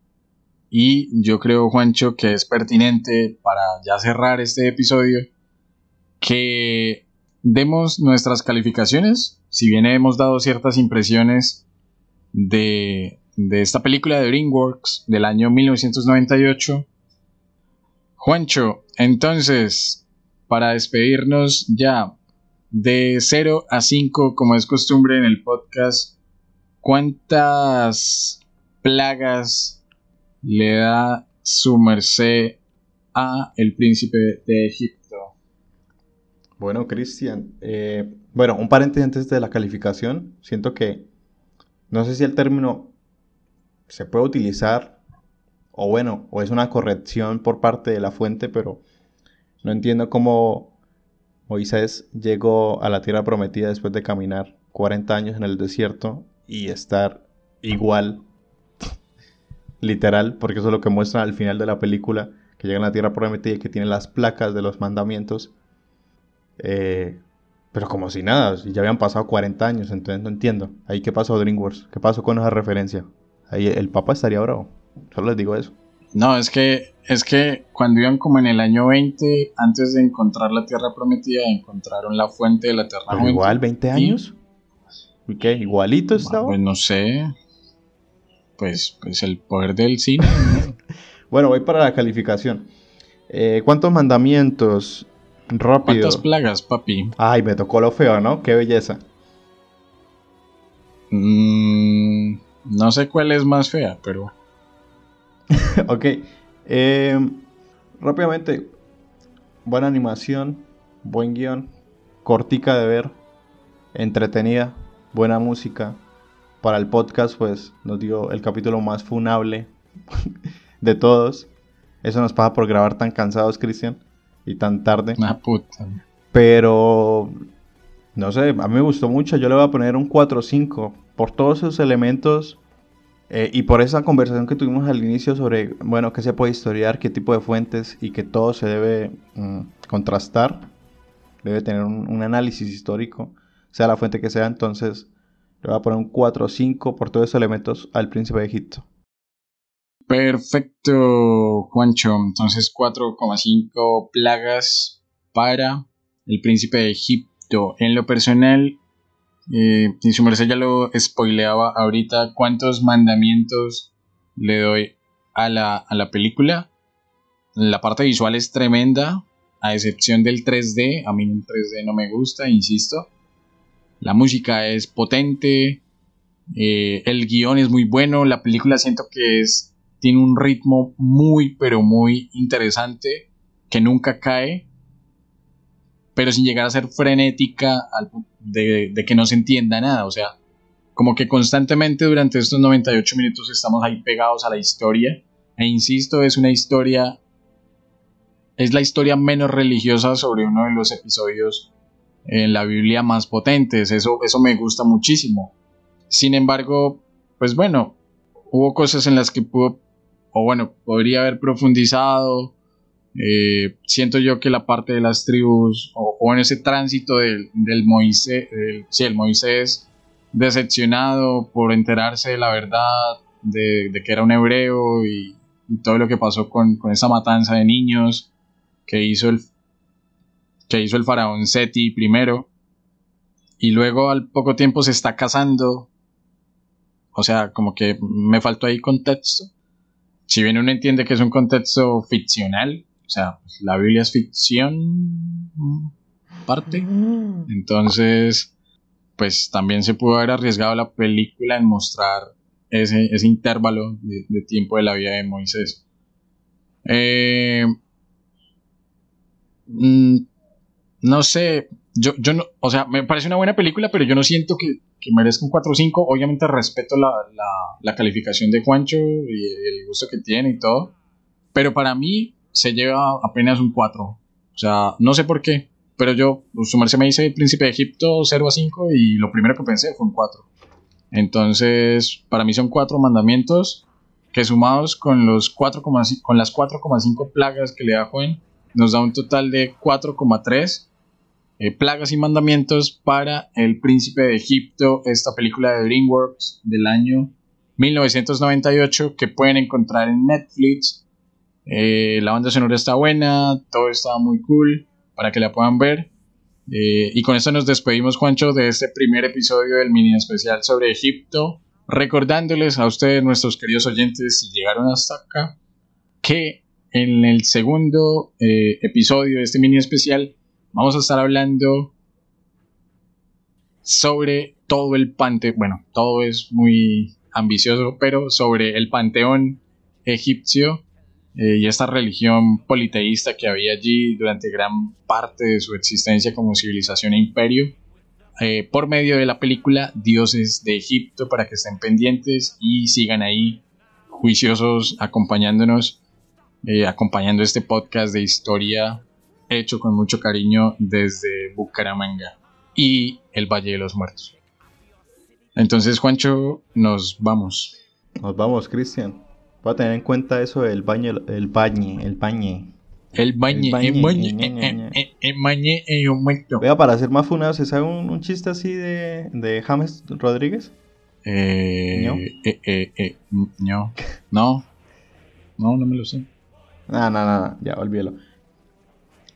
Y yo creo, Juancho, que es pertinente para ya cerrar este episodio que demos nuestras calificaciones. Si bien hemos dado ciertas impresiones de, de esta película de DreamWorks del año 1998. Juancho, entonces, para despedirnos ya de 0 a 5, como es costumbre en el podcast, ¿cuántas plagas le da su merced a El Príncipe de Egipto. Bueno, Cristian, eh, bueno, un paréntesis antes de la calificación. Siento que no sé si el término se puede utilizar o bueno, o es una corrección por parte de la fuente, pero no entiendo cómo Moisés llegó a la tierra prometida después de caminar 40 años en el desierto y estar igual, literal, porque eso es lo que muestra al final de la película, que llega a la tierra prometida y que tiene las placas de los mandamientos. Eh, pero como si nada, ya habían pasado 40 años, entonces no entiendo. Ahí qué pasó DreamWorks, qué pasó con esa referencia. Ahí el Papa estaría bravo. Solo les digo eso. No, es que es que cuando iban como en el año 20, antes de encontrar la tierra prometida, encontraron la fuente de la tierra Pero igual 20 años. ¿Y qué? ¿Igualito estaba? Pues no sé. Pues, pues el poder del cine. (laughs) bueno, voy para la calificación. Eh, ¿Cuántos mandamientos Rápido. ¿Cuántas plagas, papi? Ay, me tocó lo feo, ¿no? Qué belleza. Mm, no sé cuál es más fea, pero. (laughs) ok. Em, rápidamente. Buena animación. Buen guion. Cortica de ver. Entretenida. Buena música. Para el podcast, pues nos dio el capítulo más funable (laughs) de todos. Eso nos pasa por grabar tan cansados, Cristian y tan tarde. Una puta. Pero, no sé, a mí me gustó mucho. Yo le voy a poner un 4-5 por todos esos elementos eh, y por esa conversación que tuvimos al inicio sobre, bueno, qué se puede historiar, qué tipo de fuentes y que todo se debe mm, contrastar. Debe tener un, un, análisis histórico, sea la fuente que sea. Entonces, le voy a poner un 4-5 por todos esos elementos al príncipe de Egipto. Perfecto, Juancho. Entonces 4,5 plagas para el príncipe de Egipto. En lo personal, eh, y su merced ya lo spoileaba ahorita, ¿cuántos mandamientos le doy a la, a la película? La parte visual es tremenda, a excepción del 3D. A mí el 3D no me gusta, insisto. La música es potente, eh, el guion es muy bueno, la película siento que es tiene un ritmo muy, pero muy interesante, que nunca cae, pero sin llegar a ser frenética de, que no se entienda nada. O sea, como que constantemente durante estos 98 minutos estamos ahí pegados a la historia. E insisto, es una historia, es la historia menos religiosa sobre uno de los episodios en la Biblia más potentes. Eso, eso me gusta muchísimo. Sin embargo, pues bueno, hubo cosas en las que pudo o bueno, podría haber profundizado. Eh, siento yo que la parte de las tribus, o, en ese tránsito del, Moisés, sí, el Moisés decepcionado por enterarse de la verdad, de, que era un hebreo y, todo lo que pasó con, esa matanza de niños que hizo el, que hizo el faraón Seti primero, y luego al poco tiempo se está casando. O sea, como que me faltó ahí contexto si bien uno entiende que es un contexto ficcional, o sea, pues, la Biblia es ficción parte, entonces, pues también se pudo haber arriesgado la película en mostrar ese, ese intervalo de, tiempo de la vida de Moisés. Eh, mm, no sé, yo, yo no, o sea, me parece una buena película, pero yo no siento que, que merezca un 4 o 5. Obviamente respeto la, la, la, calificación de Juancho y el gusto que tiene y todo. Pero para mí se lleva apenas un 4. O sea, no sé por qué. Pero yo, pues, su merced me dice Príncipe de Egipto 0 a 5 y lo primero que pensé fue un 4. Entonces, para mí son 4 mandamientos que sumados con, los 4, con las 4,5 plagas que le da Juan, nos da un total de 4,3 eh, Plagas y Mandamientos para El Príncipe de Egipto, esta película de DreamWorks del año 1998 que pueden encontrar en Netflix. Eh, la banda sonora está buena, todo está muy cool para que la puedan ver. Eh, y con esto nos despedimos, Juancho, de este primer episodio del mini especial sobre Egipto. Recordándoles a ustedes, nuestros queridos oyentes, si llegaron hasta acá, que en el segundo episodio de este mini especial Vamos a estar hablando sobre todo el panteón, bueno, todo es muy ambicioso, pero sobre el panteón egipcio eh, y esta religión politeísta que había allí durante gran parte de su existencia como civilización e imperio, eh, por medio de la película Dioses de Egipto para que estén pendientes y sigan ahí juiciosos acompañándonos, eh, acompañando este podcast de historia hecho con mucho cariño desde Bucaramanga y el Valle de los Muertos. Entonces, Juancho, nos vamos. Nos vamos, Cristian. Voy a tener en cuenta eso del baño, el bañe, el bañe. El bañe, el bañe, el bañe, el muerto. Vea, para ser más funado, ¿se sabe un, un chiste así de, de James Rodríguez? Eh, ¿No? eh, eh, eh, no. No. No, no me lo sé. No, no, no, no, ya, olvídalo.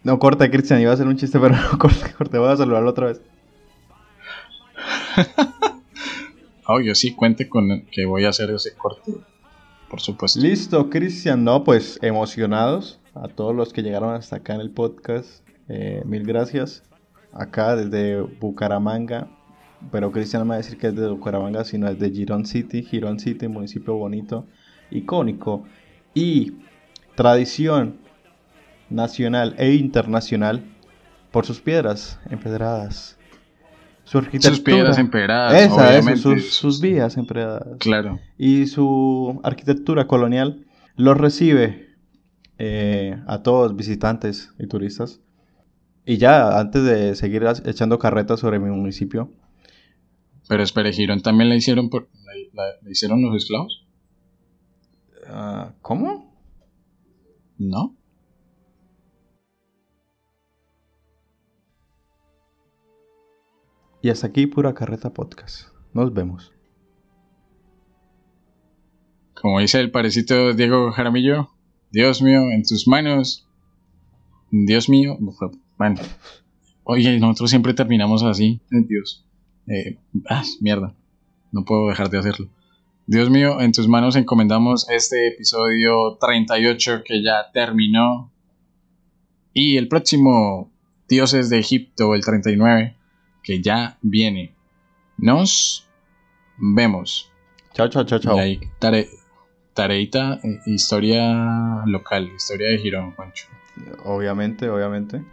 No, corta, Cristian, iba a hacer un chiste, (laughs) pero no, corta, corta, voy a saludarlo otra vez. (laughs) Obvio, sí, cuente con que voy a hacer ese corte. Por supuesto. Listo, Cristian, no, pues emocionados a todos los que llegaron hasta acá en el podcast. eh, mil gracias. Acá desde Bucaramanga. Pero Cristian no me va a decir que es de Bucaramanga, sino es de Girón City. Girón City, municipio bonito, icónico. Y tradición nacional e internacional por sus piedras empedradas. Su. Sus piedras empedradas, Esa, eso, sus, sus vías empedradas Claro. y su arquitectura colonial los recibe eh, a todos visitantes y turistas. Y ya, antes de seguir echando carretas sobre mi municipio, Pero espere, Girón también la hicieron por. ¿La, la- la hicieron los esclavos? ah, ¿cómo? No. Y hasta aquí pura carreta podcast. Nos vemos. Como dice el parecito Diego Jaramillo, Dios mío, en tus manos. Dios mío. Bueno. Oye, nosotros siempre terminamos así. eh, Dios. Eh, ah, mierda. No puedo dejar de hacerlo. Dios mío, en tus manos encomendamos este episodio 38 que ya terminó. Y el próximo, Dioses de Egipto, el 39, que ya viene. Nos vemos. Chao, chao, chao, chao. Y ahí, tare- tareita, eh, historia local, historia de Girón, Juancho. Obviamente, obviamente.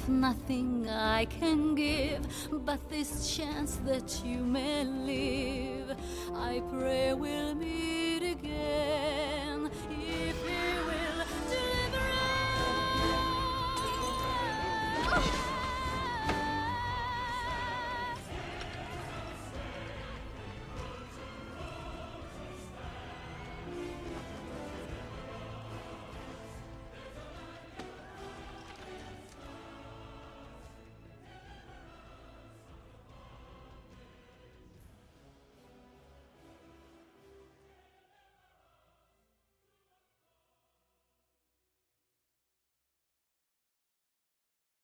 Have nothing I can give but this chance that you may live. I pray we'll be